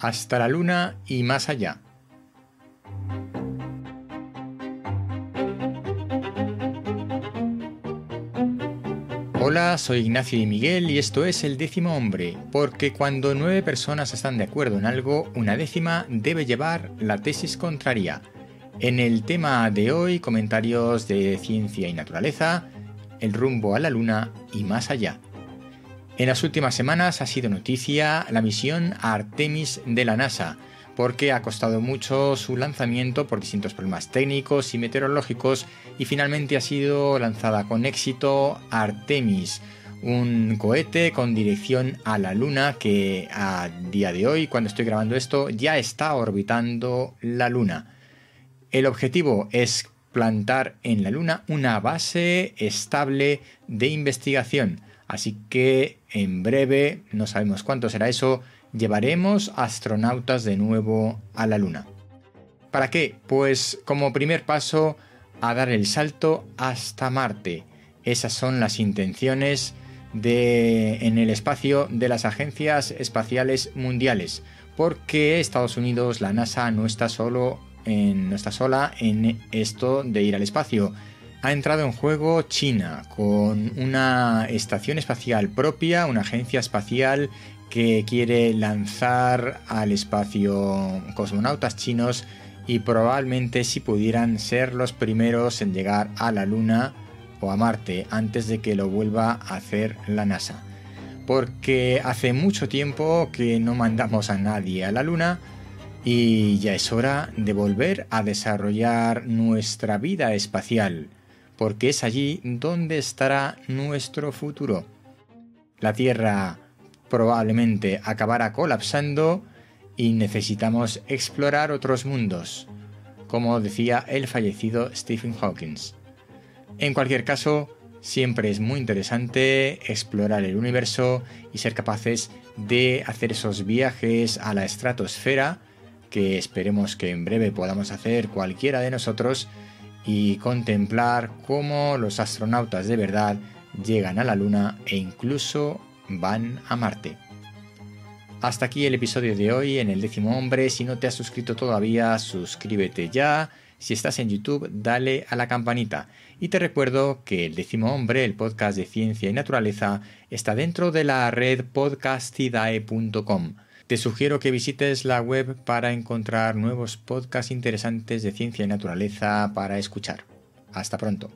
hasta la Luna y más allá. Hola, soy Ignacio y Miguel y esto es El décimo hombre, porque cuando nueve personas están de acuerdo en algo, una décima debe llevar la tesis contraria. En el tema de hoy, comentarios de ciencia y naturaleza, el rumbo a la luna y más allá. En las últimas semanas ha sido noticia la misión Artemis de la NASA, porque ha costado mucho su lanzamiento por distintos problemas técnicos y meteorológicos y finalmente ha sido lanzada con éxito Artemis, un cohete con dirección a la Luna que a día de hoy, cuando estoy grabando esto, ya está orbitando la Luna. El objetivo es plantar en la Luna una base estable de investigación, así que en breve, no sabemos cuánto será eso, llevaremos astronautas de nuevo a la Luna. ¿Para qué? Pues como primer paso a dar el salto hasta Marte. Esas son las intenciones de, en el espacio de las agencias espaciales mundiales, porque Estados Unidos, la NASA, no está, solo en, no está sola en esto de ir al espacio. Ha entrado en juego China con una estación espacial propia, una agencia espacial que quiere lanzar al espacio cosmonautas chinos y probablemente si pudieran ser los primeros en llegar a la Luna o a Marte antes de que lo vuelva a hacer la NASA. Porque hace mucho tiempo que no mandamos a nadie a la Luna y ya es hora de volver a desarrollar nuestra vida espacial, porque es allí donde estará nuestro futuro. La Tierra probablemente acabará colapsando y necesitamos explorar otros mundos, como decía el fallecido Stephen Hawking. En cualquier caso, siempre es muy interesante explorar el universo y ser capaces de hacer esos viajes a la estratosfera que esperemos que en breve podamos hacer cualquiera de nosotros y contemplar cómo los astronautas de verdad llegan a la Luna e incluso van a Marte. Hasta aquí el episodio de hoy en el décimo hombre. Si no te has suscrito todavía, suscríbete ya. Si estás en YouTube, dale a la campanita. Y te recuerdo que el décimo hombre, el podcast de ciencia y naturaleza, está dentro de la red podcastidae.com. Te sugiero que visites la web para encontrar nuevos podcasts interesantes de ciencia y naturaleza para escuchar. Hasta pronto.